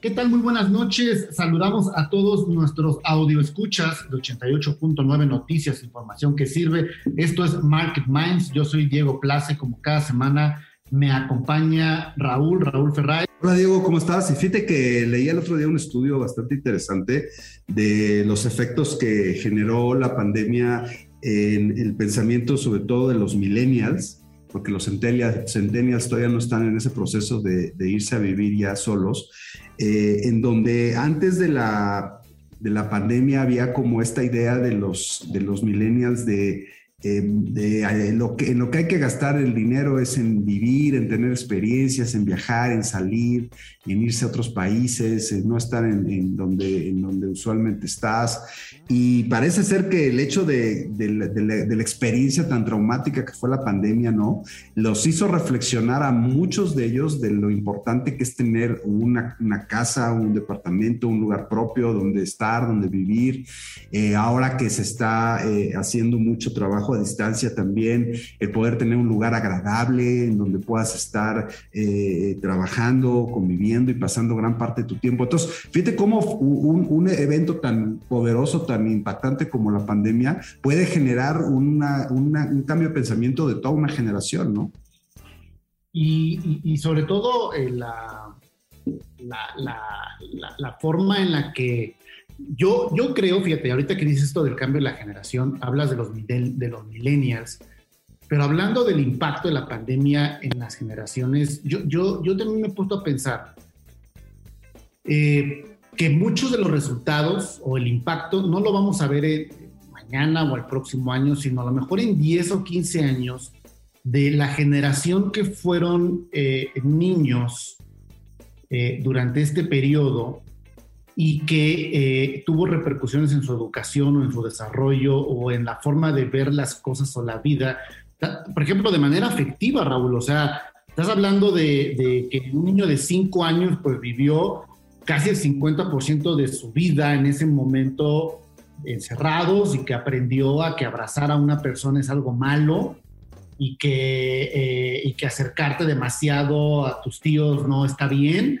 ¿Qué tal? Muy buenas noches. Saludamos a todos nuestros escuchas de 88.9 Noticias, información que sirve. Esto es Market Minds. Yo soy Diego Place, como cada semana me acompaña Raúl, Raúl Ferray. Hola Diego, ¿cómo estás? Y fíjate que leí el otro día un estudio bastante interesante de los efectos que generó la pandemia en el pensamiento, sobre todo de los millennials, porque los centennials, todavía no están en ese proceso de, irse a vivir ya solos, eh, en donde antes de la, de la pandemia había como esta idea de los, de los millennials de eh, de, eh, lo que, en lo que hay que gastar el dinero es en vivir, en tener experiencias, en viajar, en salir, en irse a otros países, en no estar en, donde, en donde usualmente estás. Y parece ser que el hecho de, la, experiencia tan traumática que fue la pandemia, ¿no? Los hizo reflexionar a muchos de ellos de lo importante que es tener una, casa, un departamento, un lugar propio donde estar, donde vivir. Eh, ahora que se está haciendo mucho trabajo a distancia también, el poder tener un lugar agradable en donde puedas estar eh, trabajando, conviviendo y pasando gran parte de tu tiempo. Entonces, fíjate cómo un, evento tan poderoso, tan impactante como la pandemia puede generar un cambio de pensamiento de toda una generación, ¿no? Y, sobre todo eh, la, la, forma en la que yo, yo creo, fíjate, ahorita que dices esto del cambio de la generación, hablas de los, de los millennials, pero hablando del impacto de la pandemia en las generaciones, yo, yo, yo también me he puesto a pensar eh, que muchos de los resultados o el impacto no lo vamos a ver eh, mañana o el próximo año, sino a lo mejor en 10 o 15 años de la generación que fueron eh, niños durante este periodo y que eh, tuvo repercusiones en su educación o en su desarrollo o en la forma de ver las cosas o la vida. Por ejemplo, de manera afectiva, Raúl. O sea, estás hablando de, que un niño de 5 años pues vivió casi el 50% de su vida en ese momento encerrados y que aprendió a que abrazar a una persona es algo malo y que, eh, y que acercarte demasiado a tus tíos no está bien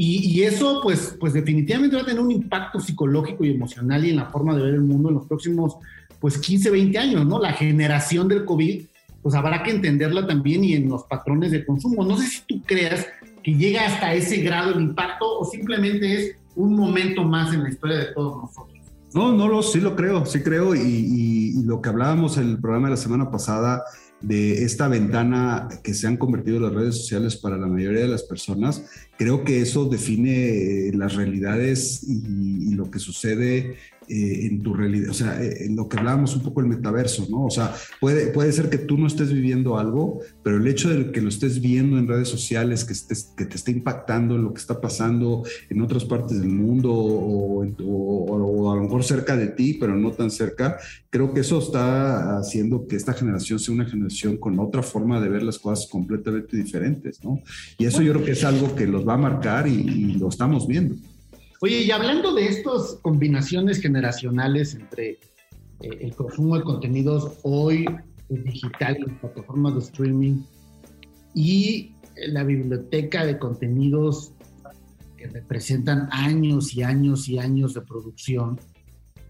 y, eso, pues, pues definitivamente va a tener un impacto psicológico y emocional y en la forma de ver el mundo en los próximos, pues, 15, 20 años, ¿no? La generación del COVID, pues habrá que entenderla también y en los patrones de consumo. No sé si tú creas que llega hasta ese grado el impacto o simplemente es un momento más en la historia de todos nosotros. No, no, lo, sí lo creo, sí creo. Y, y, y lo que hablábamos en el programa de la semana pasada, de esta ventana que se han convertido las redes sociales para la mayoría de las personas, creo que eso define las realidades y, lo que sucede eh, en tu realidad, o sea, eh, en lo que hablábamos un poco el metaverso, ¿no? O sea, puede, puede ser que tú no estés viviendo algo, pero el hecho de que lo estés viendo en redes sociales, que, estés, que te esté impactando en lo que está pasando en otras partes del mundo o, o, a lo mejor cerca de ti, pero no tan cerca, creo que eso está haciendo que esta generación sea una generación con otra forma de ver las cosas completamente diferentes, ¿no? Y eso yo creo que es algo que los va a marcar y lo estamos viendo. Oye, y hablando de estas combinaciones generacionales entre eh, el consumo de contenidos hoy digital en plataformas de streaming y la biblioteca de contenidos que representan años y años y años de producción,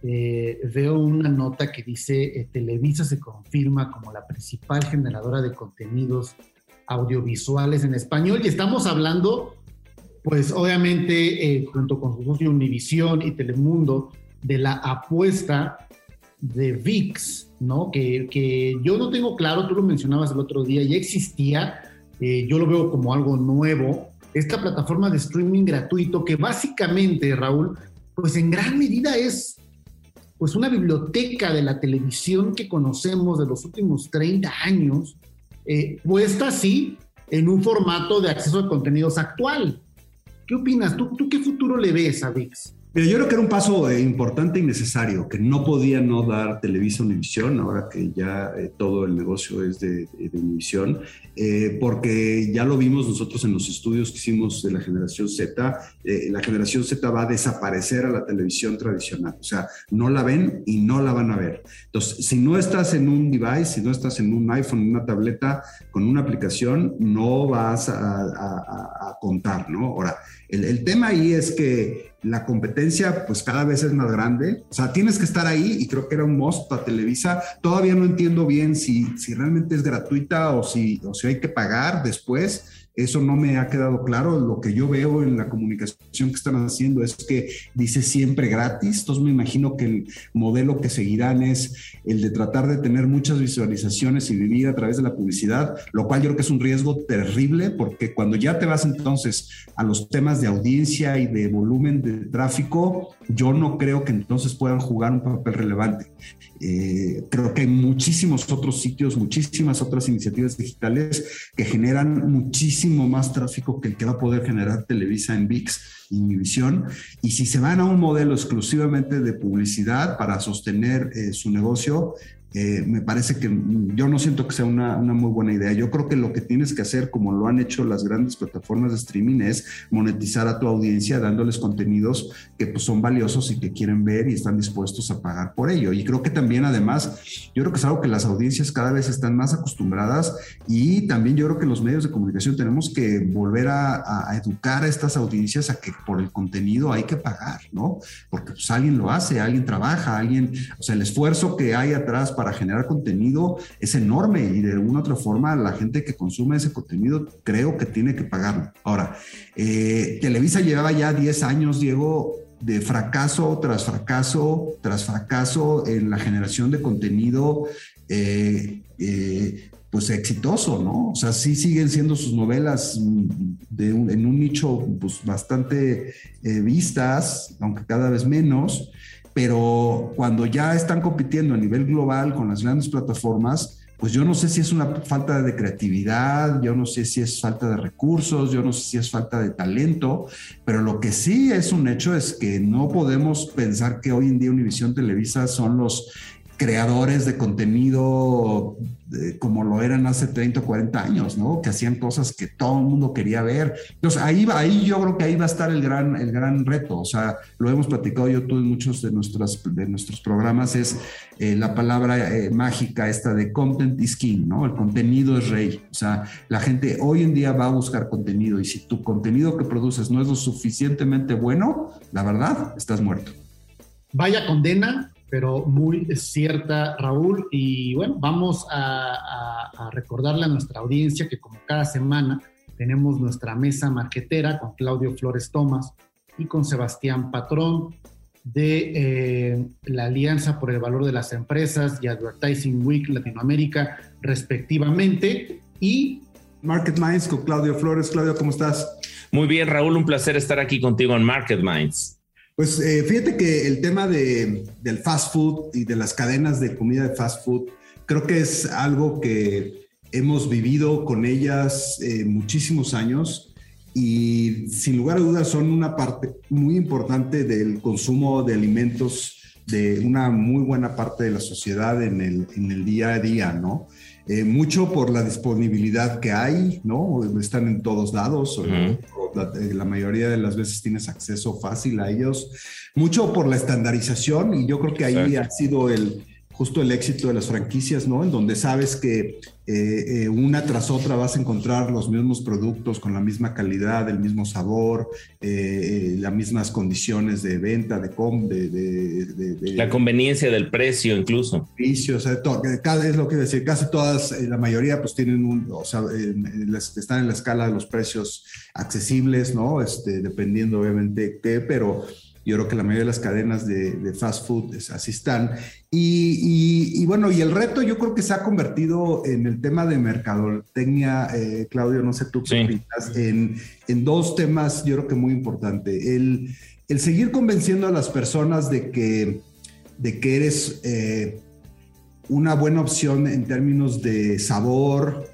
eh, veo una nota que dice eh, Televisa se confirma como la principal generadora de contenidos audiovisuales en español y estamos hablando pues obviamente eh, junto con su socio Univisión y Telemundo, de la apuesta de VIX, ¿no? Que, yo no tengo claro, tú lo mencionabas el otro día, ya existía, eh, yo lo veo como algo nuevo, esta plataforma de streaming gratuito que básicamente, Raúl, pues en gran medida es pues una biblioteca de la televisión que conocemos de los últimos 30 años, eh, puesta así en un formato de acceso a contenidos actual. ¿Qué opinas? ¿Tú, ¿Tú qué futuro le ves a VIX? Mira, yo creo que era un paso eh, importante y necesario, que no podía no dar Televisa Univisión, ahora que ya eh, todo el negocio es de, Univisión, eh, porque ya lo vimos nosotros en los estudios que hicimos de la generación Z, la generación Z va a desaparecer a la televisión tradicional, o sea, no la ven y no la van a ver. Entonces, si no estás en un device, si no estás en un iPhone, una tableta con una aplicación, no vas a, contar, ¿no? Ahora, el, tema ahí es que la competencia pues cada vez es más grande. O sea, tienes que estar ahí y creo que era un most para Televisa. Todavía no entiendo bien si, si realmente es gratuita o si, o si hay que pagar después. Eso no me ha quedado claro. Lo que yo veo en la comunicación que están haciendo es que dice siempre gratis. Entonces me imagino que el modelo que seguirán es el de tratar de tener muchas visualizaciones y vivir a través de la publicidad, lo cual yo creo que es un riesgo terrible porque cuando ya te vas entonces a los temas de audiencia y de volumen de tráfico, yo no creo que entonces puedan jugar un papel relevante. Eh, creo que hay muchísimos otros sitios, muchísimas otras iniciativas digitales que generan muchísimo más tráfico que el que va a poder generar Televisa en VIX y Univisión. Y si se van a un modelo exclusivamente de publicidad para sostener eh, su negocio, eh, me parece que yo no siento que sea una, muy buena idea. Yo creo que lo que tienes que hacer, como lo han hecho las grandes plataformas de streaming, es monetizar a tu audiencia dándoles contenidos que pues, son valiosos y que quieren ver y están dispuestos a pagar por ello. Y creo que también, además, yo creo que es algo que las audiencias cada vez están más acostumbradas y también yo creo que los medios de comunicación tenemos que volver a, educar a estas audiencias a que por el contenido hay que pagar, ¿no? Porque pues alguien lo hace, alguien trabaja, alguien, o sea, el esfuerzo que hay atrás para generar contenido es enorme y de una otra forma la gente que consume ese contenido creo que tiene que pagarlo. Ahora, eh, Televisa llevaba ya 10 años, Diego, de fracaso tras fracaso tras fracaso en la generación de contenido eh, eh, pues exitoso, ¿no? O sea, sí siguen siendo sus novelas de en un nicho pues, bastante vistas, aunque cada vez menos, pero cuando ya están compitiendo a nivel global con las grandes plataformas, pues yo no sé si es una falta de creatividad, yo no sé si es falta de recursos, yo no sé si es falta de talento, pero lo que sí es un hecho es que no podemos pensar que hoy en día Univisión Televisa son los creadores de contenido como lo eran hace 30 o 40 años, ¿no? Que hacían cosas que todo el mundo quería ver. Entonces, ahí, va, ahí yo creo que ahí va a estar el gran, el gran reto. O sea, lo hemos platicado yo tú en muchos de, de nuestros programas, es eh, la palabra eh, mágica esta de content is king, ¿no? El contenido es rey. O sea, la gente hoy en día va a buscar contenido y si tu contenido que produces no es lo suficientemente bueno, la verdad, estás muerto. Vaya condena pero muy cierta, Raúl. Y bueno, vamos a, recordarle a nuestra audiencia que como cada semana tenemos nuestra mesa marquetera con Claudio Flores Tomás y con Sebastián Patrón de eh, la Alianza por el Valor de las Empresas y Advertising Week Latinoamérica, respectivamente. Y Market Minds con Claudio Flores. Claudio, ¿cómo estás? Muy bien, Raúl, un placer estar aquí contigo en Market Minds. Pues eh, fíjate que el tema de, del fast food y de las cadenas de comida de fast food, creo que es algo que hemos vivido con ellas eh, muchísimos años y sin lugar a dudas son una parte muy importante del consumo de alimentos de una muy buena parte de la sociedad en el, en el día a día, ¿no? Eh, mucho por la disponibilidad que hay, ¿no? Están en todos lados, eh, la, mayoría de las veces tienes acceso fácil a ellos, mucho por la estandarización y yo creo que ahí ha sido el, justo el éxito de las franquicias, ¿no? En donde sabes que eh, eh, una tras otra vas a encontrar los mismos productos con la misma calidad, el mismo sabor, eh, las mismas condiciones de venta, de, com, de, La conveniencia del precio incluso. O sea, cada, es lo que decir, casi todas, la mayoría pues tienen un, o sea, están en la escala de los precios accesibles, ¿no? Este, dependiendo obviamente qué, pero yo creo que la mayoría de las cadenas de, fast food así están. Y, bueno, y el reto yo creo que se ha convertido en el tema de mercadotecnia, eh, Claudio, no sé tú qué opinas, en, dos temas yo creo que muy importante. El, el seguir convenciendo a las personas de que, de que eres... Eh, una buena opción en términos de sabor,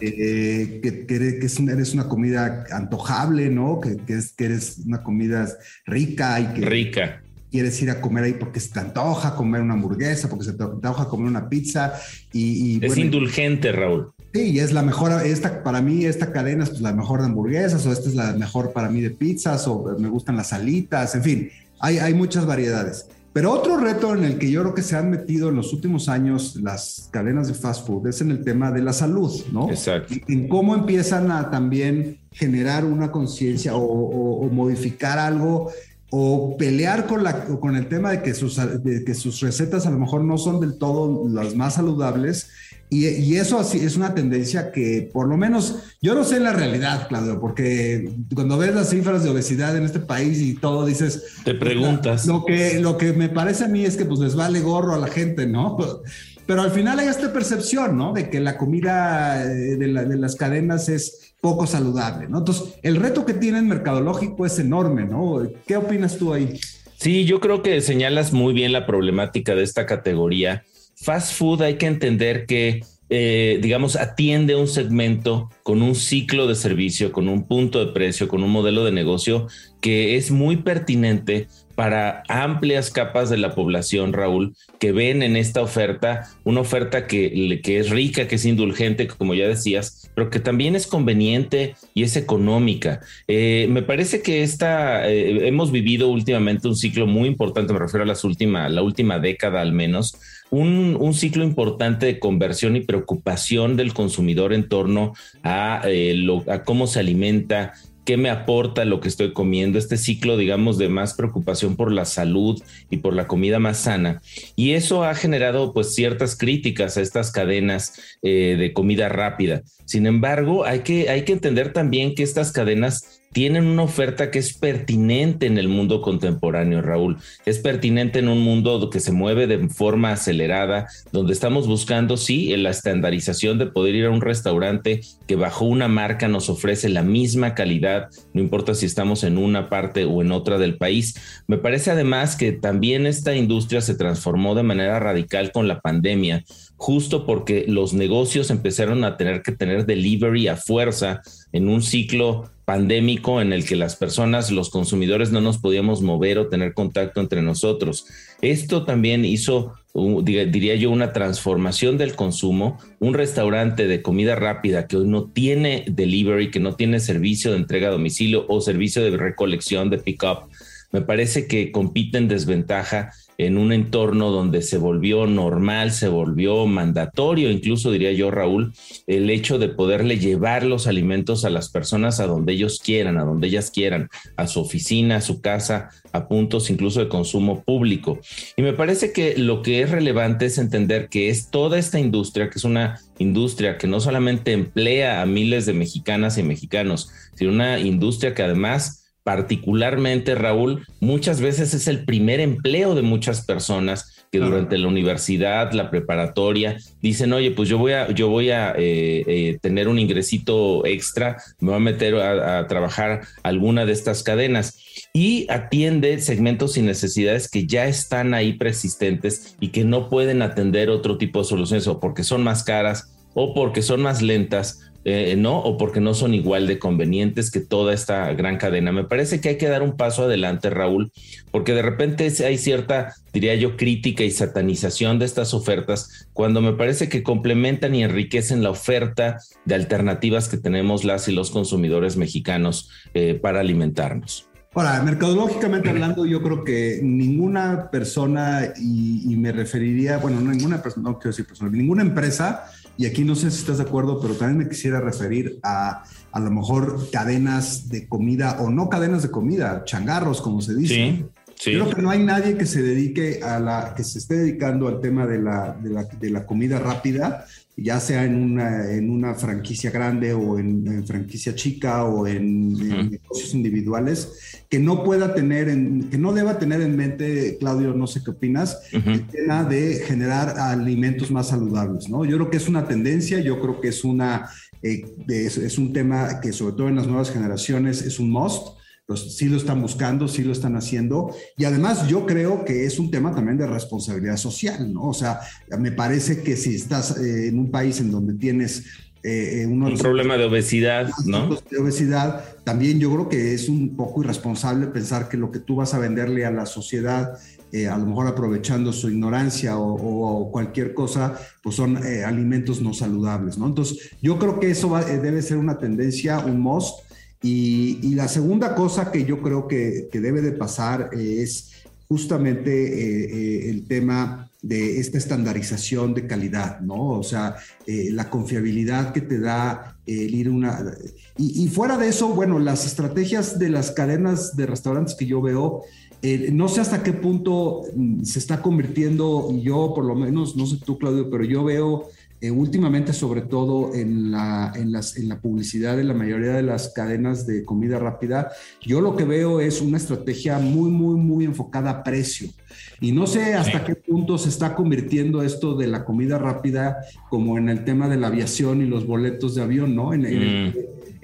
eh, que, que eres, que es una- eres una comida antojable, ¿no? Que, que es, que eres una comida rica y que Rica. quieres ir a comer ahí porque se te antoja comer una hamburguesa, porque se te antoja comer una pizza y, y Es bueno, indulgente, Raúl. Sí, es la mejor, esta, para mí esta cadena es pues, la mejor de hamburguesas o esta es la mejor para mí de pizzas o me gustan las alitas, en fin, hay, hay muchas variedades. Pero otro reto en el que yo creo que se han metido en los últimos años las cadenas de fast food es en el tema de la salud, ¿no? Exacto. En cómo empiezan a también generar una conciencia o, o- o modificar algo o pelear con, la, con el tema de que, sus, de que sus recetas a lo mejor no son del todo las más saludables. Y, y eso es una tendencia que por lo menos yo no sé la realidad, Claudio, porque cuando ves las cifras de obesidad en este país y todo dices, Te preguntas. lo que, lo que me parece a mí es que pues les vale gorro a la gente, ¿no? Pero al final hay esta percepción, ¿no? De que la comida eh, de, la- de las cadenas es poco saludable, ¿no? Entonces, el reto que tienen mercadológico es enorme, ¿no? ¿Qué opinas tú ahí? Sí, yo creo que señalas muy bien la problemática de esta categoría. Fast food hay que entender que, eh, digamos, atiende un segmento con un ciclo de servicio, con un punto de precio, con un modelo de negocio que es muy pertinente para amplias capas de la población, Raúl, que ven en esta oferta una oferta que, que es rica, que es indulgente, como ya decías, pero que también es conveniente y es económica. Eh, me parece que esta, eh, hemos vivido últimamente un ciclo muy importante, me refiero a las última, la última década al menos, un, un, ciclo importante de conversión y preocupación del consumidor en torno a, eh, cómo se alimenta, qué me aporta lo que estoy comiendo, este ciclo, digamos, de más preocupación por la salud y por la comida más sana. Y eso ha generado pues ciertas críticas a estas cadenas eh, de comida rápida. Sin embargo, hay que, hay que entender también que estas cadenas tienen una oferta que es pertinente en el mundo contemporáneo, Raúl. Es pertinente en un mundo que se mueve de forma acelerada, donde estamos buscando, sí, la estandarización de poder ir a un restaurante que bajo una marca nos ofrece la misma calidad, no importa si estamos en una parte o en otra del país. Me parece además que también esta industria se transformó de manera radical con la pandemia, justo porque los negocios empezaron a tener que tener delivery a fuerza en un ciclo pandémico en el que las personas, los consumidores no nos podíamos mover o tener contacto entre nosotros. Esto también hizo, diría yo, una transformación del consumo. Un restaurante de comida rápida que hoy no tiene delivery, que no tiene servicio de entrega a domicilio o servicio de recolección de pick-up, me parece que compite en desventaja en un entorno donde se volvió normal, se volvió mandatorio, incluso diría yo, Raúl, el hecho de poderle llevar los alimentos a las personas a donde ellos quieran, a donde ellas quieran, a su oficina, a su casa, a puntos incluso de consumo público. Y me parece que lo que es relevante es entender que es toda esta industria, que es una industria que no solamente emplea a miles de mexicanas y mexicanos, sino una industria que además particularmente, Raúl, muchas veces es el primer empleo de muchas personas que durante la universidad, la preparatoria, dicen, oye, pues yo voy a, yo voy a eh, eh, tener un ingresito extra, me voy a meter a, a, trabajar alguna de estas cadenas y atiende segmentos y necesidades que ya están ahí persistentes y que no pueden atender otro tipo de soluciones o porque son más caras o porque son más lentas eh, no, o porque no son igual de convenientes que toda esta gran cadena. Me parece que hay que dar un paso adelante, Raúl, porque de repente hay cierta, diría yo, crítica y satanización de estas ofertas, cuando me parece que complementan y enriquecen la oferta de alternativas que tenemos las y los consumidores mexicanos eh, para alimentarnos. Ahora, mercadológicamente hablando, yo creo que ninguna persona, y, y me referiría, bueno, no ninguna persona, no quiero decir persona, ninguna empresa, y aquí no sé si estás de acuerdo, pero también me quisiera referir a a lo mejor cadenas de comida o no cadenas de comida, changarros, como se dice. Sí. Sí. Creo que no hay nadie que se dedique a la, que se esté dedicando al tema de la, de la, de la comida rápida, ya sea en una, en una franquicia grande o en, en franquicia chica o en, uh -huh. en, negocios individuales, que no pueda tener, en, que no deba tener en mente, Claudio, no sé qué opinas, uh -huh. el tema de generar alimentos más saludables, ¿no? Yo creo que es una tendencia, yo creo que es una, eh, es, es un tema que sobre todo en las nuevas generaciones es un must pues sí lo están buscando, sí lo están haciendo. Y además yo creo que es un tema también de responsabilidad social, ¿no? O sea, me parece que si estás eh, en un país en donde tienes eh, eh, un problema de obesidad, ¿no? De obesidad, también yo creo que es un poco irresponsable pensar que lo que tú vas a venderle a la sociedad, eh, a lo mejor aprovechando su ignorancia o, cualquier cosa, pues son alimentos no saludables, ¿no? Entonces, yo creo que eso debe ser una tendencia, un must. Y, la segunda cosa que yo creo que, que debe de pasar es justamente el tema de esta estandarización de calidad, ¿no? O sea, eh, la confiabilidad que te da el ir una... Y, fuera de eso, bueno, las estrategias de las cadenas de restaurantes que yo veo, eh, no sé hasta qué punto mm, se está convirtiendo, yo por lo menos, no sé tú Claudio, pero yo veo eh, últimamente, sobre todo en la, en, las, en la publicidad de la mayoría de las cadenas de comida rápida, yo lo que veo es una estrategia muy, muy, muy enfocada a precio. Y no sé hasta qué punto se está convirtiendo esto de la comida rápida como en el tema de la aviación y los boletos de avión, ¿no? En, el,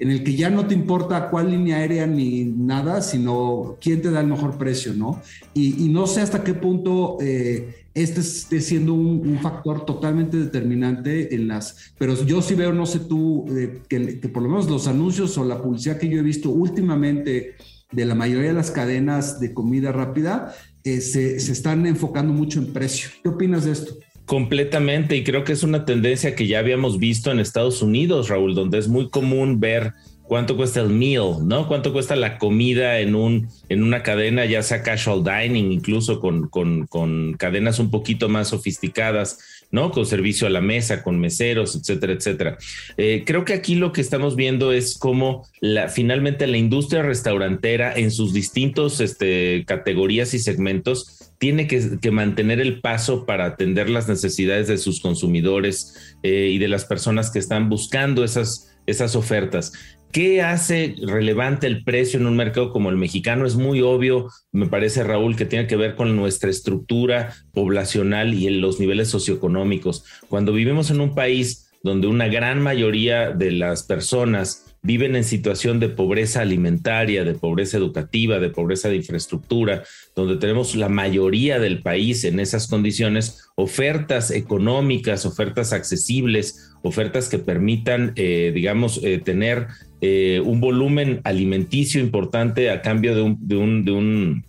mm. que ya no te importa cuál línea aérea ni nada, sino quién te da el mejor precio, ¿no? Y, no sé hasta qué punto... Eh, este esté siendo un, factor totalmente determinante en las, pero yo sí veo, no sé tú, eh, que, por lo menos los anuncios o la publicidad que yo he visto últimamente de la mayoría de las cadenas de comida rápida, eh, se, se están enfocando mucho en precio. ¿Qué opinas de esto? Completamente, y creo que es una tendencia que ya habíamos visto en Estados Unidos, Raúl, donde es muy común ver cuánto cuesta el meal, ¿no? Cuánto cuesta la comida en, un, en una cadena, ya sea casual dining, incluso con, con, cadenas un poquito más sofisticadas, ¿no? Con servicio a la mesa, con meseros, etcétera, etcétera. Eh, creo que aquí lo que estamos viendo es cómo la, finalmente la industria restaurantera en sus distintos este, categorías y segmentos tiene que, mantener el paso para atender las necesidades de sus consumidores eh, y de las personas que están buscando esas, esas ofertas. ¿Qué hace relevante el precio en un mercado como el mexicano? Es muy obvio, me parece Raúl, que tiene que ver con nuestra estructura poblacional y los niveles socioeconómicos. Cuando vivimos en un país donde una gran mayoría de las personas viven en situación de pobreza alimentaria, de pobreza educativa, de pobreza de infraestructura, donde tenemos la mayoría del país en esas condiciones, ofertas económicas, ofertas accesibles, ofertas que permitan, eh, digamos, eh, tener eh, un volumen alimenticio importante a cambio de un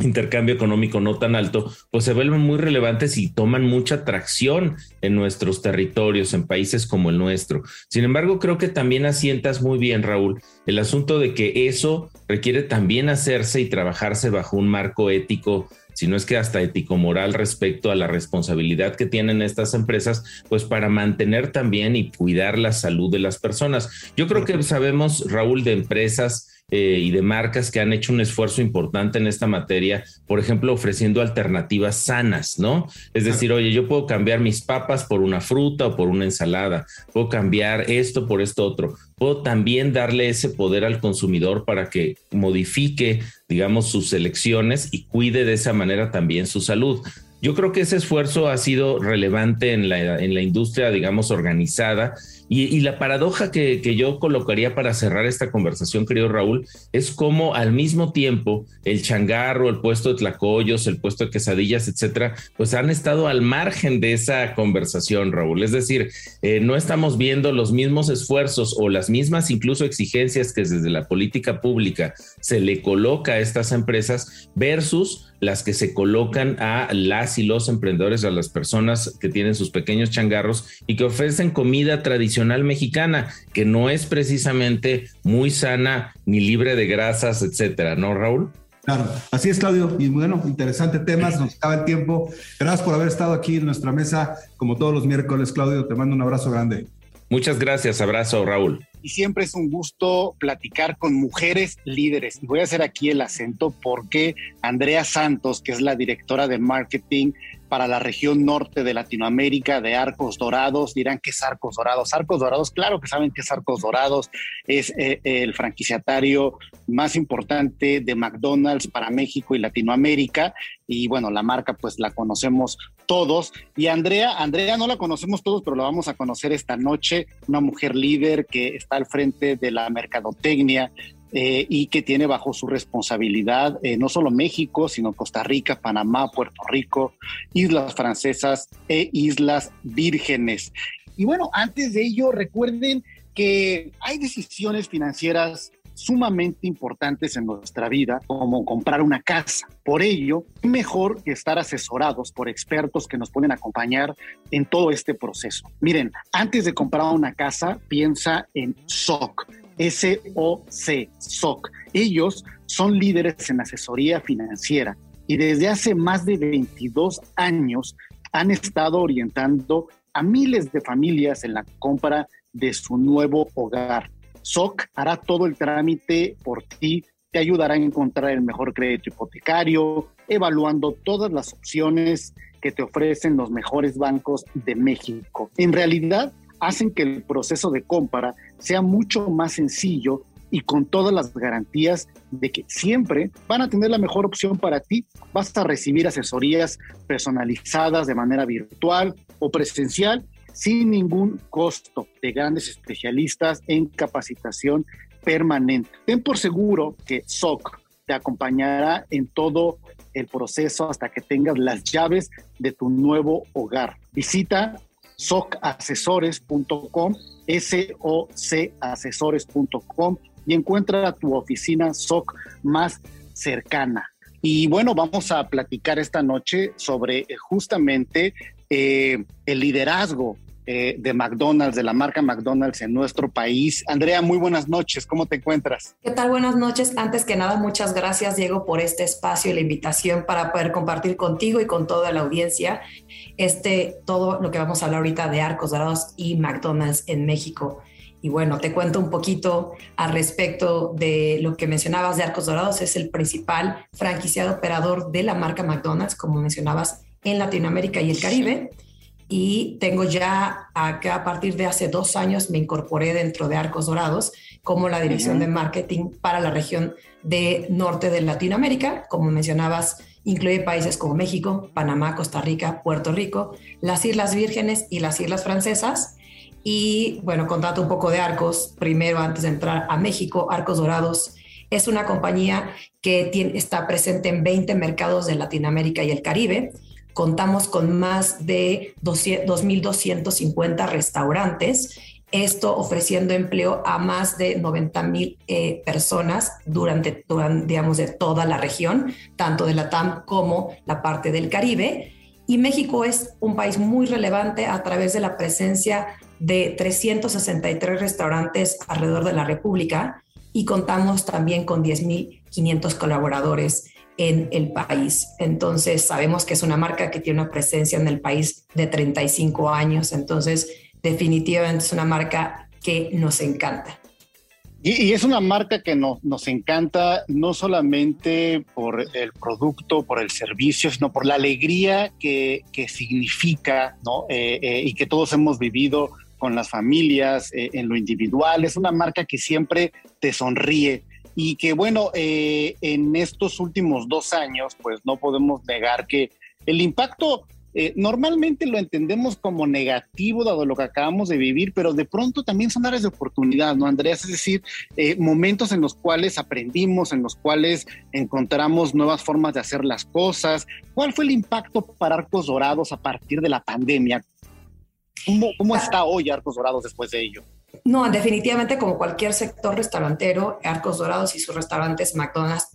intercambio económico no tan alto, pues se vuelven muy relevantes y toman mucha tracción en nuestros territorios, en países como el nuestro. Sin embargo, creo que también asientas muy bien, Raúl, el asunto de que eso requiere también hacerse y trabajarse bajo un marco ético si no es que hasta ético-moral respecto a la responsabilidad que tienen estas empresas, pues para mantener también y cuidar la salud de las personas. Yo creo que sabemos, Raúl, de empresas eh, y de marcas que han hecho un esfuerzo importante en esta materia, por ejemplo, ofreciendo alternativas sanas, ¿no? Es decir, oye, yo puedo cambiar mis papas por una fruta o por una ensalada, puedo cambiar esto por esto otro, puedo también darle ese poder al consumidor para que modifique, digamos, sus elecciones y cuide de esa manera también su salud. Yo creo que ese esfuerzo ha sido relevante en la, en la industria, digamos, organizada y, la paradoja que, yo colocaría para cerrar esta conversación, querido Raúl, es como al mismo tiempo el changarro, el puesto de tlacoyos, el puesto de quesadillas, etcétera, pues han estado al margen de esa conversación, Raúl. Es decir, eh, no estamos viendo los mismos esfuerzos o las mismas incluso exigencias que desde la política pública se le coloca a estas empresas versus las que se colocan a las y los emprendedores, a las personas que tienen sus pequeños changarros y que ofrecen comida tradicional mexicana, que no es precisamente muy sana ni libre de grasas, etcétera, ¿no, Raúl? Claro, así es, Claudio. Y bueno, interesante temas, nos acaba el tiempo. Gracias por haber estado aquí en nuestra mesa, como todos los miércoles, Claudio. Te mando un abrazo grande. Muchas gracias, abrazo, Raúl y siempre es un gusto platicar con mujeres líderes. Y voy a hacer aquí el acento porque Andrea Santos, que es la directora de marketing para la región norte de Latinoamérica de Arcos Dorados. Dirán, ¿qué es Arcos Dorados? Arcos Dorados, claro que saben que es Arcos Dorados. Es eh, el franquiciatario más importante de McDonald's para México y Latinoamérica. Y bueno, la marca pues la conocemos todos. Y Andrea, Andrea no la conocemos todos, pero la vamos a conocer esta noche. Una mujer líder que está al frente de la mercadotecnia eh, y que tiene bajo su responsabilidad eh, no solo México, sino Costa Rica, Panamá, Puerto Rico, Islas Francesas e Islas Vírgenes. Y bueno, antes de ello, recuerden que hay decisiones financieras sumamente importantes en nuestra vida, como comprar una casa. Por ello, mejor estar asesorados por expertos que nos pueden acompañar en todo este proceso. Miren, antes de comprar una casa, piensa en SOC, S-O-C, SOC. Ellos son líderes en asesoría financiera y desde hace más de 22 años han estado orientando a miles de familias en la compra de su nuevo hogar. SOC hará todo el trámite por ti, te ayudará a encontrar el mejor crédito hipotecario, evaluando todas las opciones que te ofrecen los mejores bancos de México. En realidad, hacen que el proceso de compra sea mucho más sencillo y con todas las garantías de que siempre van a tener la mejor opción para ti. Vas a recibir asesorías personalizadas de manera virtual o presencial sin ningún costo de grandes especialistas en capacitación permanente. Ten por seguro que SOC te acompañará en todo el proceso hasta que tengas las llaves de tu nuevo hogar. Visita socasesores.com, S-O-C asesores.com y encuentra tu oficina SOC más cercana. Y bueno, vamos a platicar esta noche sobre justamente eh, el liderazgo eh, de McDonald's, de la marca McDonald's en nuestro país. Andrea, muy buenas noches, ¿cómo te encuentras? ¿Qué tal? Buenas noches. Antes que nada, muchas gracias, Diego, por este espacio y la invitación para poder compartir contigo y con toda la audiencia este, todo lo que vamos a hablar ahorita de Arcos Dorados y McDonald's en México. Y bueno, te cuento un poquito al respecto de lo que mencionabas de Arcos Dorados. Es el principal franquiciado operador de la marca McDonald's, como mencionabas, en Latinoamérica y el Caribe y tengo ya acá a partir de hace dos años me incorporé dentro de Arcos Dorados como la dirección de marketing para la región de norte de Latinoamérica. Como mencionabas, incluye países como México, Panamá, Costa Rica, Puerto Rico, las Islas Vírgenes y las Islas Francesas. Y bueno, contato un poco de Arcos. Primero, antes de entrar a México, Arcos Dorados es una compañía que tiene, está presente en 20 mercados de Latinoamérica y el Caribe contamos con más de 2.250 restaurantes, esto ofreciendo empleo a más de 90 mil eh, personas durante, durante, digamos, de toda la región, tanto de la TAM como la parte del Caribe. Y México es un país muy relevante a través de la presencia de 363 restaurantes alrededor de la República y contamos también con 10.500 colaboradores en el país. Entonces, sabemos que es una marca que tiene una presencia en el país de 35 años, entonces definitivamente es una marca que nos encanta. Y, es una marca que nos encanta no solamente por el producto, por el servicio, sino por la alegría que, significa, ¿no? Eh, eh, y que todos hemos vivido con las familias, eh, en lo individual. Es una marca que siempre te sonríe, y que bueno, eh, en estos últimos dos años, pues no podemos negar que el impacto eh, normalmente lo entendemos como negativo dado lo que acabamos de vivir, pero de pronto también son áreas de oportunidad, ¿no, Andreas? Es decir, eh, momentos en los cuales aprendimos, en los cuales encontramos nuevas formas de hacer las cosas. ¿Cuál fue el impacto para Arcos Dorados a partir de la pandemia? ¿Cómo, cómo ah. está hoy Arcos Dorados después de ello? No, definitivamente como cualquier sector restaurantero, Arcos Dorados y sus restaurantes McDonald's,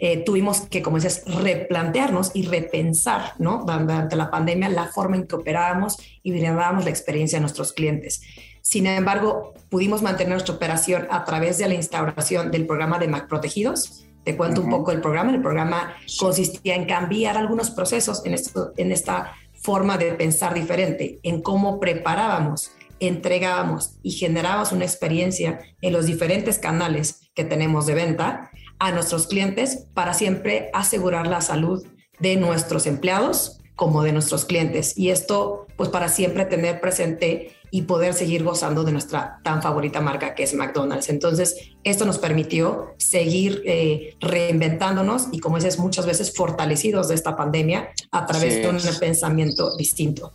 eh, tuvimos que, como dices, replantearnos y repensar, ¿no? Durante la pandemia, la forma en que operábamos y brindábamos la experiencia a nuestros clientes. Sin embargo, pudimos mantener nuestra operación a través de la instauración del programa de Mac Protegidos. Te cuento un poco el programa. El programa consistía en cambiar algunos procesos en, esto, en esta forma de pensar diferente, en cómo preparábamos entregábamos y generábamos una experiencia en los diferentes canales que tenemos de venta a nuestros clientes para siempre asegurar la salud de nuestros empleados como de nuestros clientes. Y esto, pues para siempre tener presente y poder seguir gozando de nuestra tan favorita marca que es McDonald's. Entonces, esto nos permitió seguir eh, reinventándonos y, como dices, muchas veces fortalecidos de esta pandemia a través de un pensamiento distinto.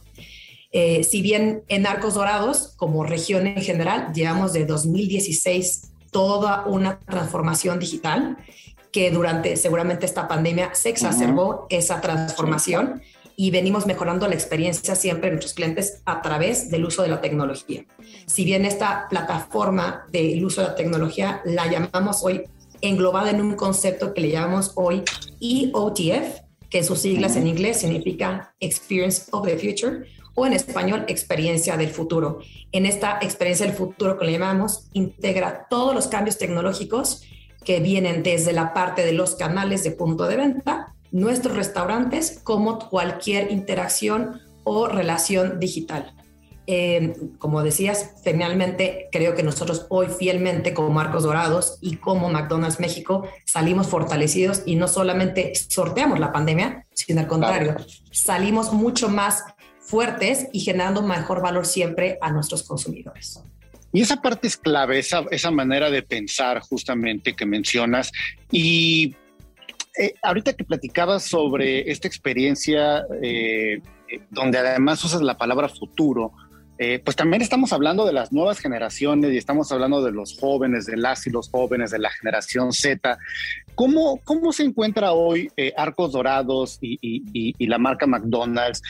Eh, si bien en Arcos Dorados, como región en general, llevamos de 2016 toda una transformación digital que durante seguramente esta pandemia se exacerbó esa transformación y venimos mejorando la experiencia siempre de nuestros clientes a través del uso de la tecnología. Si bien esta plataforma del uso de la tecnología la llamamos hoy englobada en un concepto que le llamamos hoy EOTF, que sus siglas en inglés significa Experience of the Future o en español Experiencia del Futuro. En esta experiencia del futuro que le llamamos, integra todos los cambios tecnológicos que vienen desde la parte de los canales de punto de venta nuestros restaurantes como cualquier interacción o relación digital. Eh, como decías, finalmente creo que nosotros hoy fielmente como Marcos Dorados y como McDonald's México salimos fortalecidos y no solamente sorteamos la pandemia, sino al contrario, salimos mucho más fuertes y generando mejor valor siempre a nuestros consumidores. Y esa parte es clave, esa, esa manera de pensar justamente que mencionas. Y eh, ahorita que platicabas sobre esta experiencia, eh, donde además usas la palabra futuro, eh, pues también estamos hablando de las nuevas generaciones y estamos hablando de los jóvenes, de las y los jóvenes, de la generación Z. ¿Cómo, cómo se encuentra hoy Arcos Dorados y, la marca McDonald's?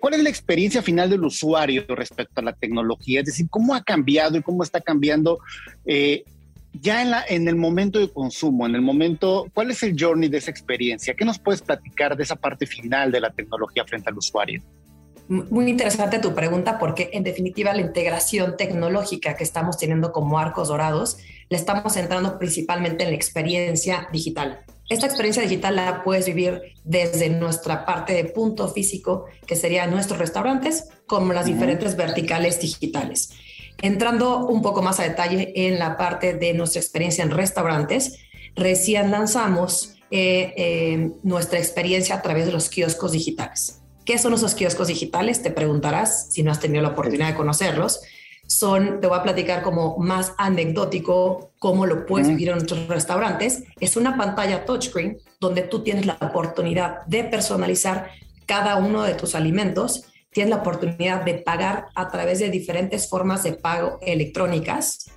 ¿Cuál es la experiencia final del usuario respecto a la tecnología? Es decir, ¿cómo ha cambiado y cómo está cambiando ya en, la, en el momento de consumo, en el momento, ¿cuál es el journey de esa experiencia? ¿Qué nos puedes platicar de esa parte final de la tecnología frente al usuario? Muy interesante tu pregunta porque en definitiva la integración tecnológica que estamos teniendo como arcos dorados le estamos centrando principalmente en la experiencia digital. Esta experiencia digital la puedes vivir desde nuestra parte de punto físico, que serían nuestros restaurantes, como las diferentes verticales digitales. Entrando un poco más a detalle en la parte de nuestra experiencia en restaurantes, recién lanzamos eh, eh, nuestra experiencia a través de los kioscos digitales. ¿Qué son esos kioscos digitales? Te preguntarás si no has tenido la oportunidad de conocerlos. Son, te voy a platicar como más anecdótico cómo lo puedes vivir en nuestros restaurantes. Es una pantalla touchscreen donde tú tienes la oportunidad de personalizar cada uno de tus alimentos tienes la oportunidad de pagar a través de diferentes formas de pago electrónicas.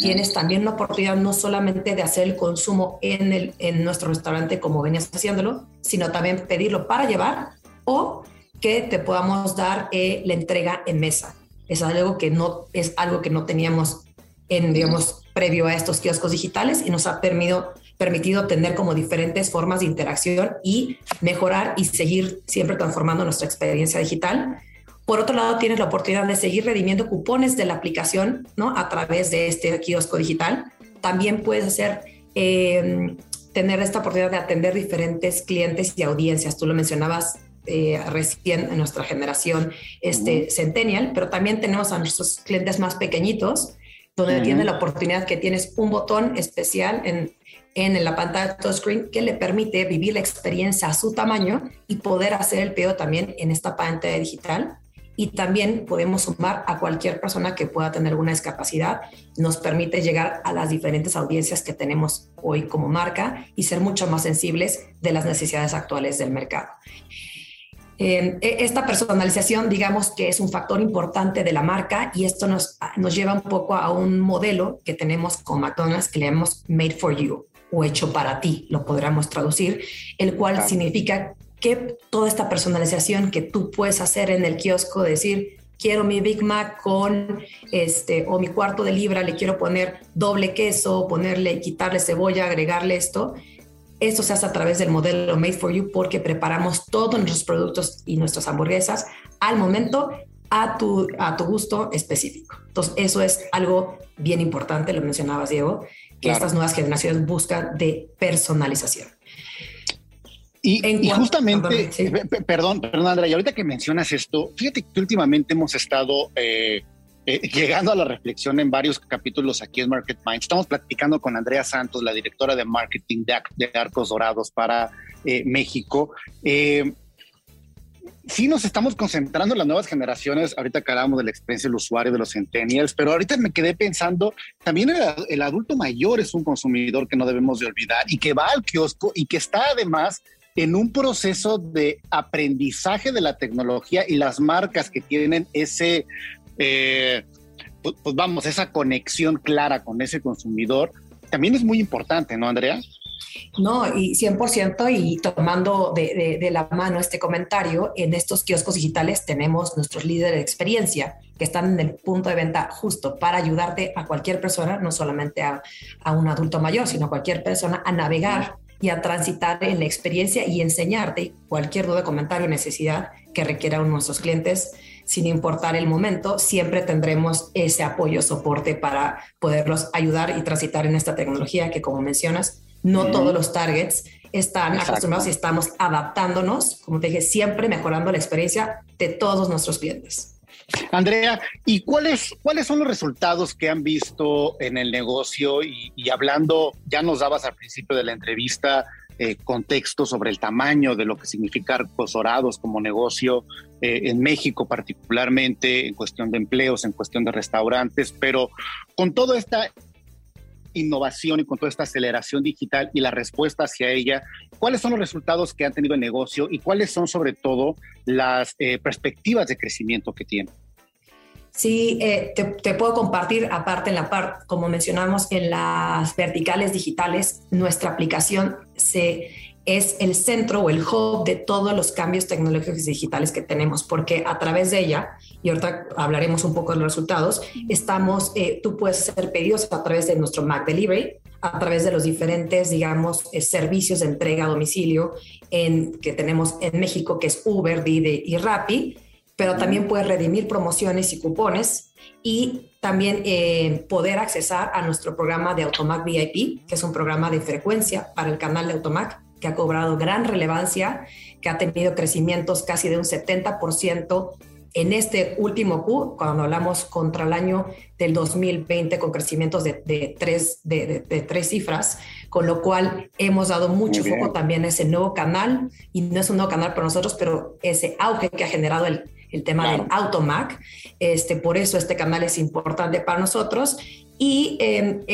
Tienes también la oportunidad no solamente de hacer el consumo en, el, en nuestro restaurante como venías haciéndolo, sino también pedirlo para llevar o que te podamos dar eh, la entrega en mesa. Es algo que no es algo que no teníamos en digamos previo a estos kioscos digitales y nos ha permitido permitido tener como diferentes formas de interacción y mejorar y seguir siempre transformando nuestra experiencia digital. Por otro lado, tienes la oportunidad de seguir redimiendo cupones de la aplicación, ¿no? A través de este kiosco digital. También puedes hacer, em, tener esta oportunidad de atender diferentes clientes y audiencias. Tú lo mencionabas eh, recién en nuestra generación este, Centennial, pero también tenemos a nuestros clientes más pequeñitos, donde tienes la oportunidad que tienes un botón especial en en la pantalla touchscreen que le permite vivir la experiencia a su tamaño y poder hacer el pedido también en esta pantalla digital. Y también podemos sumar a cualquier persona que pueda tener alguna discapacidad. Nos permite llegar a las diferentes audiencias que tenemos hoy como marca y ser mucho más sensibles de las necesidades actuales del mercado. Eh, esta personalización, digamos que es un factor importante de la marca y esto nos, nos lleva un poco a un modelo que tenemos con McDonald's que le llamamos Made for You o hecho para ti, lo podríamos traducir, el cual significa que toda esta personalización que tú puedes hacer en el kiosco, decir, quiero mi Big Mac con este o mi cuarto de libra, le quiero poner doble queso, ponerle, quitarle cebolla, agregarle esto. Esto se hace a través del modelo Made for You porque preparamos todos nuestros productos y nuestras hamburguesas al momento a tu, a tu gusto específico. Entonces, eso es algo bien importante, lo mencionabas, Diego, que estas nuevas generaciones buscan de personalización. Y, justamente, perdón, perdón, Andrea, y ahorita que mencionas esto, fíjate que últimamente hemos estado eh, eh, llegando a la reflexión en varios capítulos aquí en Market Mind. Estamos platicando con Andrea Santos, la directora de marketing de, Arcos Dorados para eh, México sí nos estamos concentrando en las nuevas generaciones. Ahorita que hablamos de la experiencia del usuario, de los centennials, pero ahorita me quedé pensando, también el, adulto mayor es un consumidor que no debemos de olvidar y que va al kiosco y que está además en un proceso de aprendizaje de la tecnología y las marcas que tienen ese... Eh, pues, pues vamos, esa conexión clara con ese consumidor también es muy importante, ¿no, Andrea? No, y 100% y tomando de, la mano este comentario, en estos kioscos digitales tenemos nuestros líderes de experiencia que están en el punto de venta justo para ayudarte a cualquier persona, no solamente a, a un adulto mayor, sino a cualquier persona a navegar y a transitar en la experiencia y enseñarte cualquier duda, comentario, necesidad que requieran nuestros clientes sin importar el momento, siempre tendremos ese apoyo, soporte para poderlos ayudar y transitar en esta tecnología que, como mencionas, no todos los targets están acostumbrados y estamos adaptándonos, como te dije, siempre mejorando la experiencia de todos nuestros clientes. Andrea, ¿y cuáles, cuáles son los resultados que han visto en el negocio? Y, y hablando, ya nos dabas al principio de la entrevista eh, contexto sobre el tamaño de lo que significa Arcos Dorados como negocio eh, en México particularmente, en cuestión de empleos, en cuestión de restaurantes, pero con toda esta innovación y con toda esta aceleración digital y la respuesta hacia ella, ¿cuáles son los resultados que han tenido el negocio y cuáles son sobre todo las eh, perspectivas de crecimiento que tiene? Sí, eh, te, puedo compartir, aparte en la parte, como mencionamos, en las verticales digitales, nuestra aplicación se, es el centro o el hub de todos los cambios tecnológicos digitales que tenemos, porque a través de ella, y ahorita hablaremos un poco de los resultados, estamos, eh, tú puedes hacer pedidos a través de nuestro Mac Delivery, a través de los diferentes, digamos, eh, servicios de entrega a domicilio que tenemos en México, que es Uber, Didi y Rappi, pero también puedes redimir promociones y cupones y también eh, poder accesar a nuestro programa de Automac VIP, que es un programa de frecuencia para el canal de Automac, que ha cobrado gran relevancia, que ha tenido crecimientos casi de un 70% en este último Q, cuando hablamos contra el año del 2020 con crecimientos de, tres, de, tres cifras, con lo cual hemos dado mucho foco también a ese nuevo canal, y no es un nuevo canal para nosotros, pero ese auge que ha generado el, el tema del Automac. Este, por eso este canal es importante para nosotros. Y en,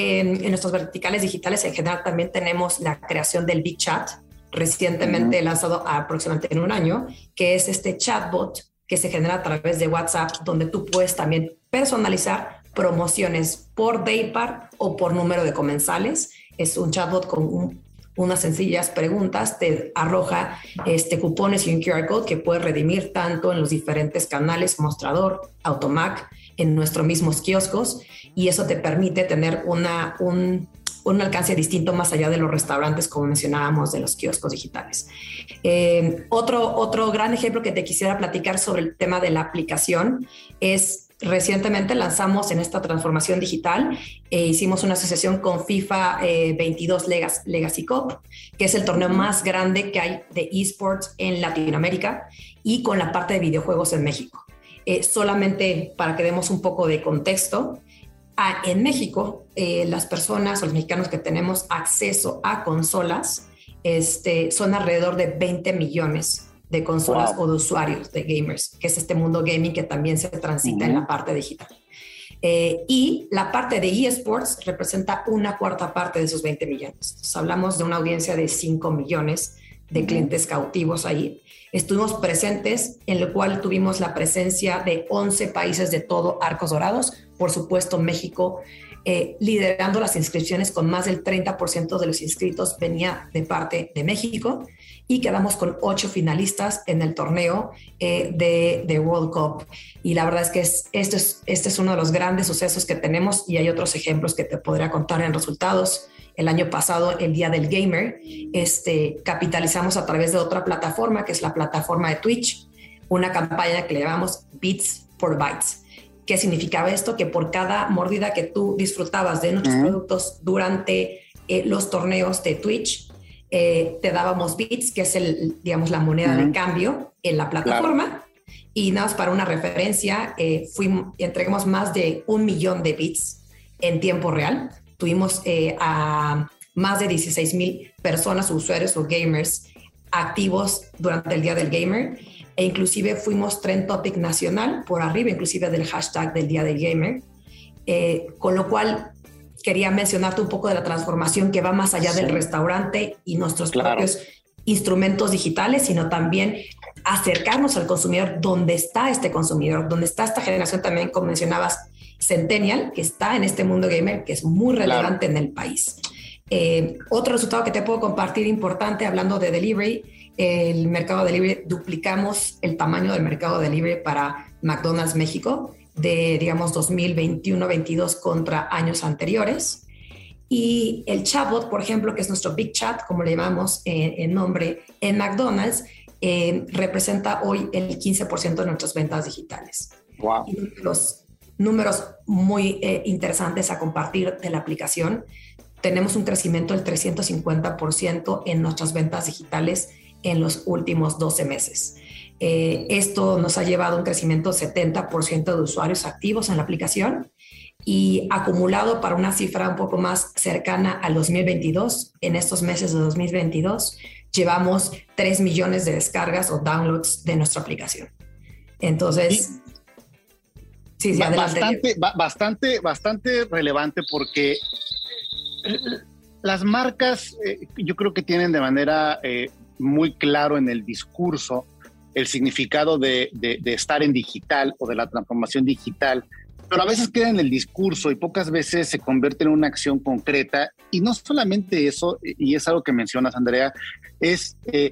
nuestros verticales digitales en general también tenemos la creación del Big Chat, recientemente lanzado aproximadamente en un año, que es este chatbot que se genera a través de WhatsApp, donde tú puedes también personalizar promociones por daypart o por número de comensales. Es un chatbot con un unas sencillas preguntas, te arroja este, cupones y un QR code que puedes redimir tanto en los diferentes canales, mostrador, automac, en nuestros mismos kioscos, y eso te permite tener una, un, un alcance distinto más allá de los restaurantes, como mencionábamos, de los kioscos digitales. Eh, otro, otro gran ejemplo que te quisiera platicar sobre el tema de la aplicación es Recientemente lanzamos en esta transformación digital, e hicimos una asociación con FIFA 22 eh, Legacy, Cup, que es el torneo más grande que hay de esports en Latinoamérica y con la parte de videojuegos en México. Eh, solamente para que demos un poco de contexto, en México las personas o los mexicanos que tenemos acceso a consolas este, son alrededor de 20 millones de consolas o de usuarios, de gamers, que es este mundo gaming que también se transita en la parte digital. Eh, y la parte de eSports representa una cuarta parte de esos 20 millones. hablamos de una audiencia de 5 millones de clientes cautivos ahí. Estuvimos presentes, en lo cual tuvimos la presencia de 11 países de todo Arcos Dorados, por supuesto México, eh, liderando las inscripciones con más del 30% de los inscritos venía de parte de México y quedamos con ocho finalistas en el torneo eh, de, World Cup. Y la verdad es que es, este, es, este es uno de los grandes sucesos que tenemos y hay otros ejemplos que te podría contar en resultados. El año pasado, el Día del Gamer, este, capitalizamos a través de otra plataforma, que es la plataforma de Twitch, una campaña que le llamamos Beats for Bytes. ¿Qué significaba esto? Que por cada mordida que tú disfrutabas de nuestros productos durante eh, los torneos de Twitch, eh, te dábamos bits, que es el, digamos, la moneda de cambio en la plataforma. Y nada más para una referencia, eh, fuimos, entregamos más de un millón de bits en tiempo real. Tuvimos eh, a más de 16 mil personas, usuarios o gamers activos durante el Día del Gamer. E inclusive fuimos trend topic nacional por arriba, inclusive del hashtag del Día del Gamer. Eh, con lo cual quería mencionarte un poco de la transformación que va más allá del restaurante y nuestros propios instrumentos digitales, sino también acercarnos al consumidor. Donde está este consumidor, donde está esta generación también, como mencionabas, centennial que está en este mundo gamer, que es muy relevante en el país. Eh, otro resultado que te puedo compartir importante hablando de delivery, el mercado de delivery, duplicamos el tamaño del mercado de delivery para McDonald's México de, digamos, 2021-22 contra años anteriores. Y el chatbot, por ejemplo, que es nuestro Big Chat, como le llamamos eh, en nombre, en McDonald's, eh, representa hoy el 15% de nuestras ventas digitales. Wow. los números muy eh, interesantes a compartir de la aplicación. Tenemos un crecimiento del 350% en nuestras ventas digitales en los últimos 12 meses. Eh, esto nos ha llevado a un crecimiento del 70% de usuarios activos en la aplicación y acumulado para una cifra un poco más cercana al 2022, en estos meses de 2022, llevamos 3 millones de descargas o downloads de nuestra aplicación. Entonces, sí, bastante, bastante, bastante relevante porque las marcas eh, yo creo que tienen de manera eh, muy claro en el discurso el significado de, estar en digital o de la transformación digital, pero a veces queda en el discurso y pocas veces se convierte en una acción concreta. Y no solamente eso, y es algo que mencionas, Andrea, es eh,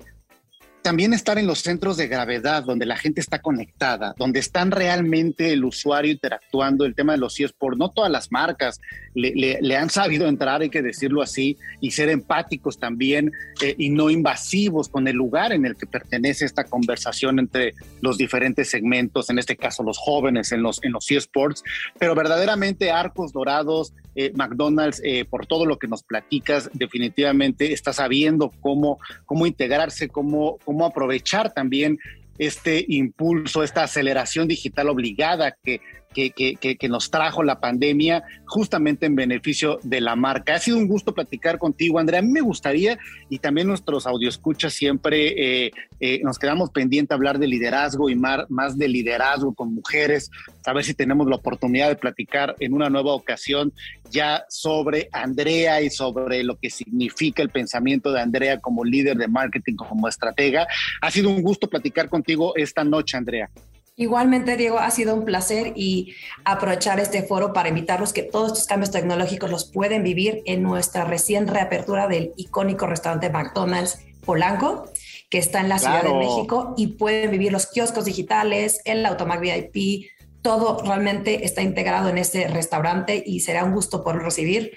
también estar en los centros de gravedad, donde la gente está conectada, donde están realmente el usuario interactuando, el tema de los eSports, no todas las marcas le, han sabido entrar, hay que decirlo así, y ser empáticos también eh, y no invasivos con el lugar en el que pertenece esta conversación entre los diferentes segmentos, en este caso los jóvenes en los, en los eSports, pero verdaderamente Arcos Dorados, eh, McDonald's, eh, por todo lo que nos platicas, definitivamente está sabiendo cómo, cómo integrarse, cómo, cómo aprovechar también este impulso, esta aceleración digital obligada que que, nos trajo la pandemia justamente en beneficio de la marca. Ha sido un gusto platicar contigo, Andrea. A mí me gustaría, y también nuestros escucha siempre eh, eh, nos quedamos pendientes a hablar de liderazgo y más, más de liderazgo con mujeres, a ver si tenemos la oportunidad de platicar en una nueva ocasión ya sobre Andrea y sobre lo que significa el pensamiento de Andrea como líder de marketing, como estratega. Ha sido un gusto platicar contigo esta noche, Andrea. Igualmente, Diego, ha sido un placer y aprovechar este foro para invitarlos que todos estos cambios tecnológicos los pueden vivir en nuestra recién reapertura del icónico restaurante McDonald's Polanco, que está en la Ciudad de México y pueden vivir los kioscos digitales, el Automac VIP, todo realmente está integrado en este restaurante y será un gusto poder recibir.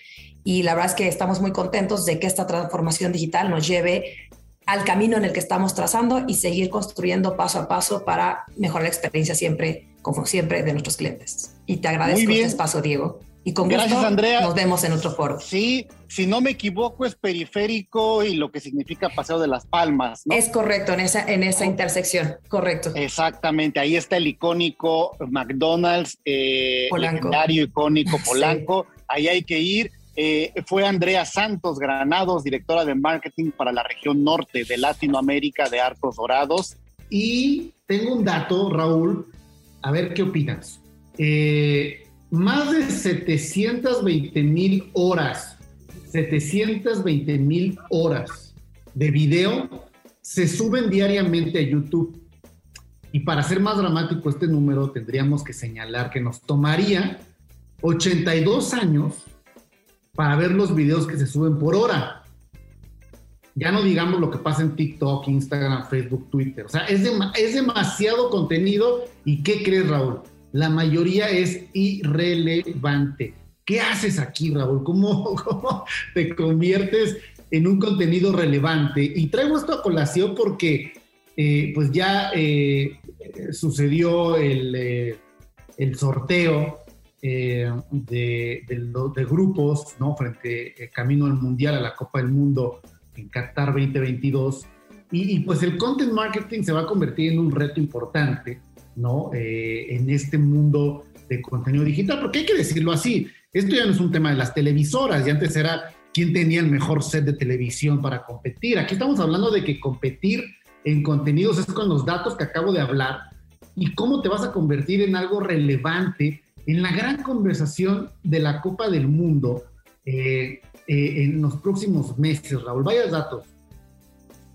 Y la verdad es que estamos muy contentos de que esta transformación digital nos lleve al camino en el que estamos trazando y seguir construyendo paso a paso para mejorar la experiencia siempre, como siempre, de nuestros clientes. Y te agradezco este espacio, Diego. Y con Gracias, gusto Andrea. nos vemos en otro foro. Sí, si no me equivoco, es periférico y lo que significa Paseo de las Palmas, ¿no? Es correcto, en esa, en esa intersección, correcto. Exactamente, ahí está el icónico McDonald's, eh, legendario icónico Polanco. Ahí hay que ir. Eh, fue Andrea Santos Granados, directora de marketing para la región norte de Latinoamérica de Arcos Dorados. Y tengo un dato, Raúl, a ver qué opinas. Eh, más de 720 mil horas, 720 mil horas de video se suben diariamente a YouTube. Y para ser más dramático este número, tendríamos que señalar que nos tomaría 82 años para ver los videos que se suben por hora. Ya no digamos lo que pasa en TikTok, Instagram, Facebook, Twitter. O sea, es, demasiado contenido. ¿Y qué crees, Raúl? La mayoría es irrelevante. ¿Qué haces aquí, Raúl? ¿Cómo, te conviertes en un contenido relevante? Y traigo esto a colación porque eh, pues ya eh, sucedió el, eh, el sorteo eh, de, de, grupos, ¿no? Frente eh, camino al Mundial, a la Copa del Mundo en Qatar 2022. Y, pues el content marketing se va a convertir en un reto importante, ¿no? Eh, en este mundo de contenido digital, porque hay que decirlo así, esto ya no es un tema de las televisoras, y antes era quién tenía el mejor set de televisión para competir. Aquí estamos hablando de que competir en contenidos es con los datos que acabo de hablar y cómo te vas a convertir en algo relevante en la gran conversación de la Copa del Mundo eh, eh, en los próximos meses, Raúl. Vaya datos.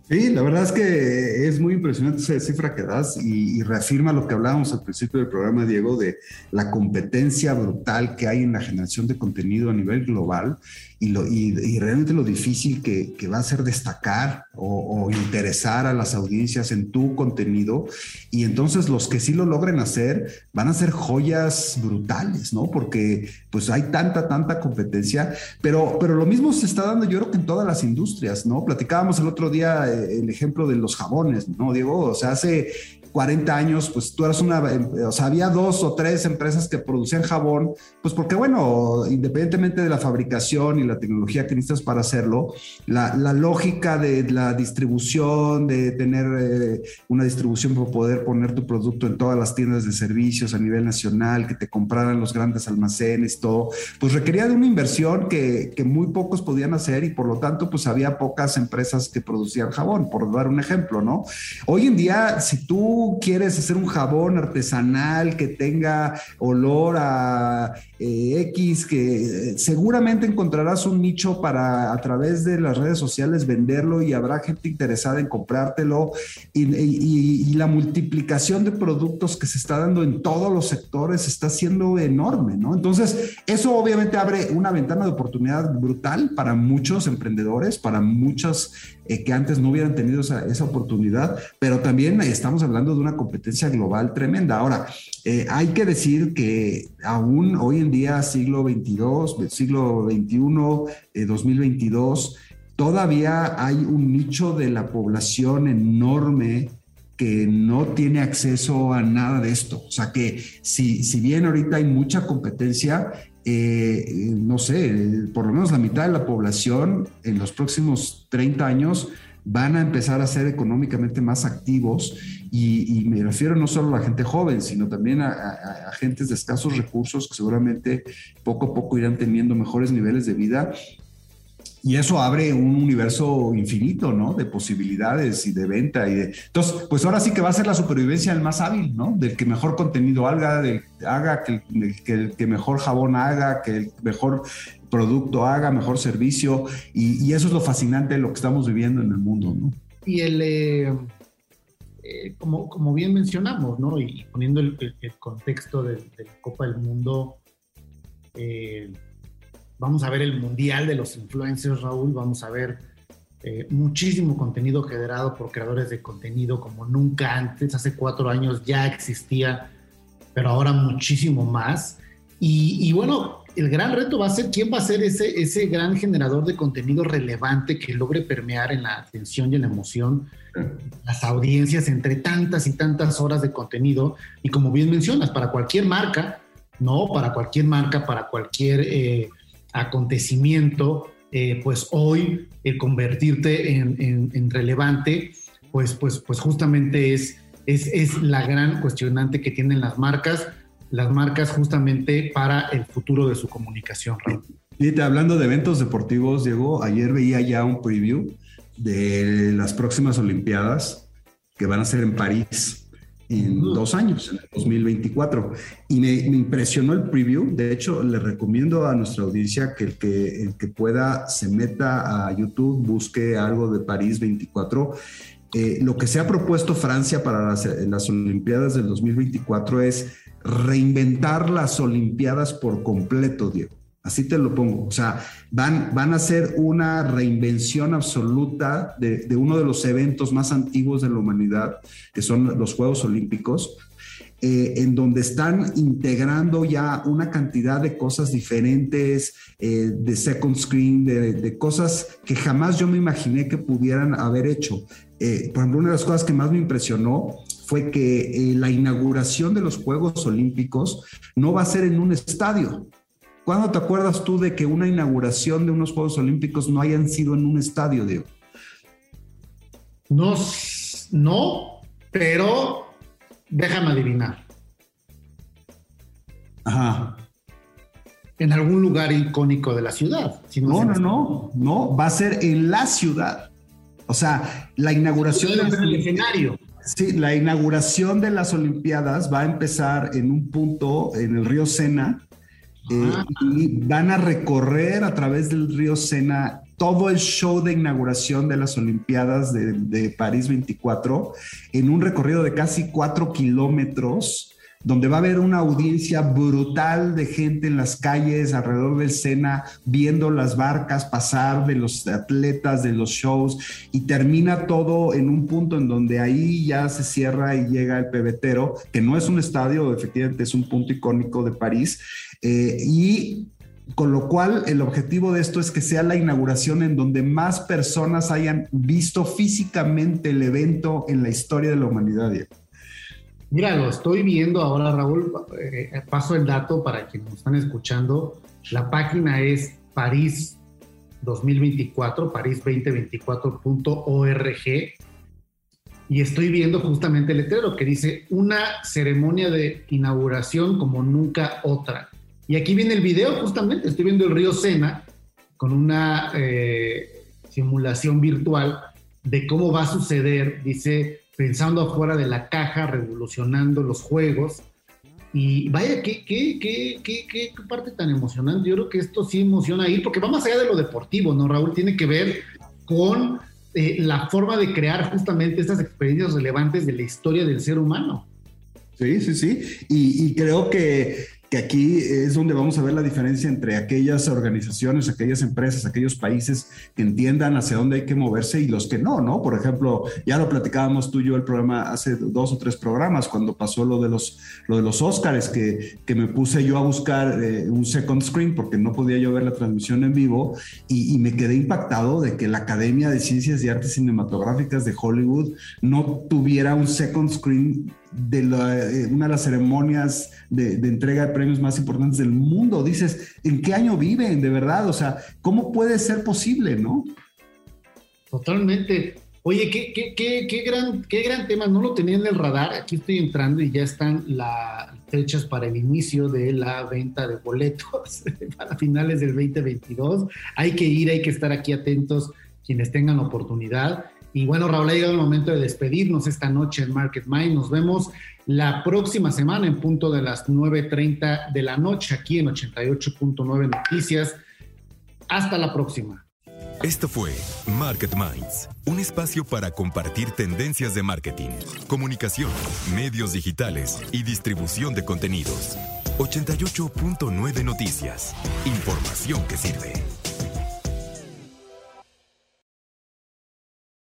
Sí, la verdad es que es muy impresionante esa cifra que das y, reafirma lo que hablábamos al principio del programa, Diego, de la competencia brutal que hay en la generación de contenido a nivel global y, lo, y, realmente lo difícil que, va a ser destacar o, interesar a las audiencias en tu contenido. Y entonces los que sí lo logren hacer van a ser joyas brutales, ¿no? Porque pues hay tanta, tanta competencia, pero, pero lo mismo se está dando yo creo que en todas las industrias, ¿no? Platicábamos el otro día el ejemplo de los jabones, ¿no, Diego? O sea, hace 40 años, pues tú eras una, o sea, había dos o tres empresas que producían jabón, pues porque bueno, independientemente de la fabricación y la tecnología que necesitas para hacerlo, la, lógica de la distribución, de tener eh, una distribución para poder poner tu producto en todas las tiendas de servicios a nivel nacional, que te compraran los grandes almacenes, todo, pues requería de una inversión que, que muy pocos podían hacer y por lo tanto, pues había pocas empresas que producían jabón, por dar un ejemplo, ¿no? Hoy en día, si tú quieres hacer un jabón artesanal que tenga olor a eh, X, que eh, seguramente encontrarás un nicho para a través de las redes sociales venderlo y habrá gente interesada en comprártelo y, la multiplicación de productos que se está dando en todos los sectores está siendo enorme, ¿no? Entonces, eso obviamente abre una ventana de oportunidad brutal para muchos emprendedores, para muchos eh, que antes no hubieran tenido esa, esa, oportunidad, pero también estamos hablando de una competencia global tremenda. Ahora, eh, hay que decir que aún hoy en día, siglo 22, siglo 21, 2022, todavía hay un nicho de la población enorme que no tiene acceso a nada de esto. O sea que si, si bien ahorita hay mucha competencia, eh, no sé, por lo menos la mitad de la población en los próximos 30 años van a empezar a ser económicamente más activos y, me refiero no solo a la gente joven, sino también a, a, gentes de escasos recursos que seguramente poco a poco irán teniendo mejores niveles de vida y eso abre un universo infinito, ¿no? De posibilidades y de venta y de... Entonces, pues ahora sí que va a ser la supervivencia del más hábil, ¿no? Del que mejor contenido haga, del, haga que, el, que, mejor jabón haga, que el mejor producto haga, mejor servicio. Y, eso es lo fascinante de lo que estamos viviendo en el mundo, ¿no? Y el... Eh, eh, como, como bien mencionamos, ¿no? Y poniendo el, contexto de, la Copa del Mundo, eh, Vamos a ver el mundial de los influencers, Raúl. Vamos a ver eh, muchísimo contenido generado por creadores de contenido como nunca antes. Hace cuatro años ya existía, pero ahora muchísimo más. Y, bueno, el gran reto va a ser quién va a ser ese, ese gran generador de contenido relevante que logre permear en la atención y en la emoción las audiencias entre tantas y tantas horas de contenido. Y como bien mencionas, para cualquier marca, ¿no? Para cualquier marca, para cualquier eh, acontecimiento, eh, pues hoy el convertirte en, relevante, pues, pues, pues justamente es, es, la gran cuestionante que tienen las marcas, las marcas justamente para el futuro de su comunicación. Fíjate, hablando de eventos deportivos, Diego, ayer veía ya un preview de las próximas Olimpiadas que van a ser en París en dos años, en el 2024. Y me, impresionó el preview. De hecho, le recomiendo a nuestra audiencia que el que, el que pueda se meta a YouTube, busque algo de París 24. Eh, lo que se ha propuesto Francia para las, las Olimpiadas del 2024 es reinventar las Olimpiadas por completo, Diego. Así te lo pongo. O sea, van, van a ser una reinvención absoluta de, uno de los eventos más antiguos de la humanidad, que son los Juegos Olímpicos, eh, en donde están integrando ya una cantidad de cosas diferentes, eh, de second screen, de, cosas que jamás yo me imaginé que pudieran haber hecho. Eh, por ejemplo, una de las cosas que más me impresionó fue que la inauguración de los Juegos Olímpicos no va a ser en un estadio, ¿Cuándo te acuerdas tú de que una inauguración de unos Juegos Olímpicos no hayan sido en un estadio, Diego? No, no, pero déjame adivinar. Ajá. En algún lugar icónico de la ciudad. no, no, no, no, va a ser en la ciudad. O sea, la inauguración del escenario. Sí, la inauguración de las Olimpiadas va a empezar en un punto en el río Sena eh, Ah. y van a recorrer a través del río Sena todo el show de inauguración de las Olimpiadas de, de París 24 en un recorrido de casi cuatro kilómetros donde va a haber una audiencia brutal de gente en las calles alrededor del Sena, viendo las barcas pasar de los atletas, de los shows, y termina todo en un punto en donde ahí ya se cierra y llega el pebetero, que no es un estadio, efectivamente es un punto icónico de París, eh, y con lo cual el objetivo de esto es que sea la inauguración en donde más personas hayan visto físicamente el evento en la historia de la humanidad. Mira, lo estoy viendo ahora, Raúl. eh, paso el dato para quienes nos están escuchando. La página es París 2024, parís2024.org. Y estoy viendo justamente el letrero que dice una ceremonia de inauguración como nunca otra. Y aquí viene el video, justamente. Estoy viendo el río Sena con una eh, simulación virtual de cómo va a suceder. Dice pensando afuera de la caja, revolucionando los juegos. Y vaya, qué, qué, qué, qué, parte tan emocionante. Yo creo que esto sí emociona ir, porque va más allá de lo deportivo, ¿no, Raúl? Tiene que ver con eh, la forma de crear justamente estas experiencias relevantes de la historia del ser humano. Sí, sí, sí. Y creo que aquí es donde vamos a ver la diferencia entre aquellas organizaciones, aquellas empresas, aquellos países que entiendan hacia dónde hay que moverse y los que no, ¿no? Por ejemplo, ya lo platicábamos tú y yo el programa hace dos o tres programas cuando pasó lo de los, lo de los Óscares, que, que me puse yo a buscar eh, un second screen porque no podía yo ver la transmisión en vivo y, y, me quedé impactado de que la Academia de Ciencias y Artes Cinematográficas de Hollywood no tuviera un second screen de eh, una de las ceremonias de, entrega de premios más importantes del mundo. Dices, ¿en qué año viven de verdad? O sea, ¿cómo puede ser posible, no? Totalmente. Oye, qué, qué, qué, qué, gran, qué gran tema, no lo tenía en el radar, aquí estoy entrando y ya están las fechas para el inicio de la venta de boletos para finales del 2022. Hay que ir, hay que estar aquí atentos quienes tengan oportunidad. Y bueno, Raúl, ha llegado el momento de despedirnos esta noche en Market Mind. Nos vemos la próxima semana en punto de las 9.30 de la noche aquí en 88.9 Noticias. Hasta la próxima. Esto fue Market Minds, un espacio para compartir tendencias de marketing, comunicación, medios digitales y distribución de contenidos. 88.9 Noticias, información que sirve.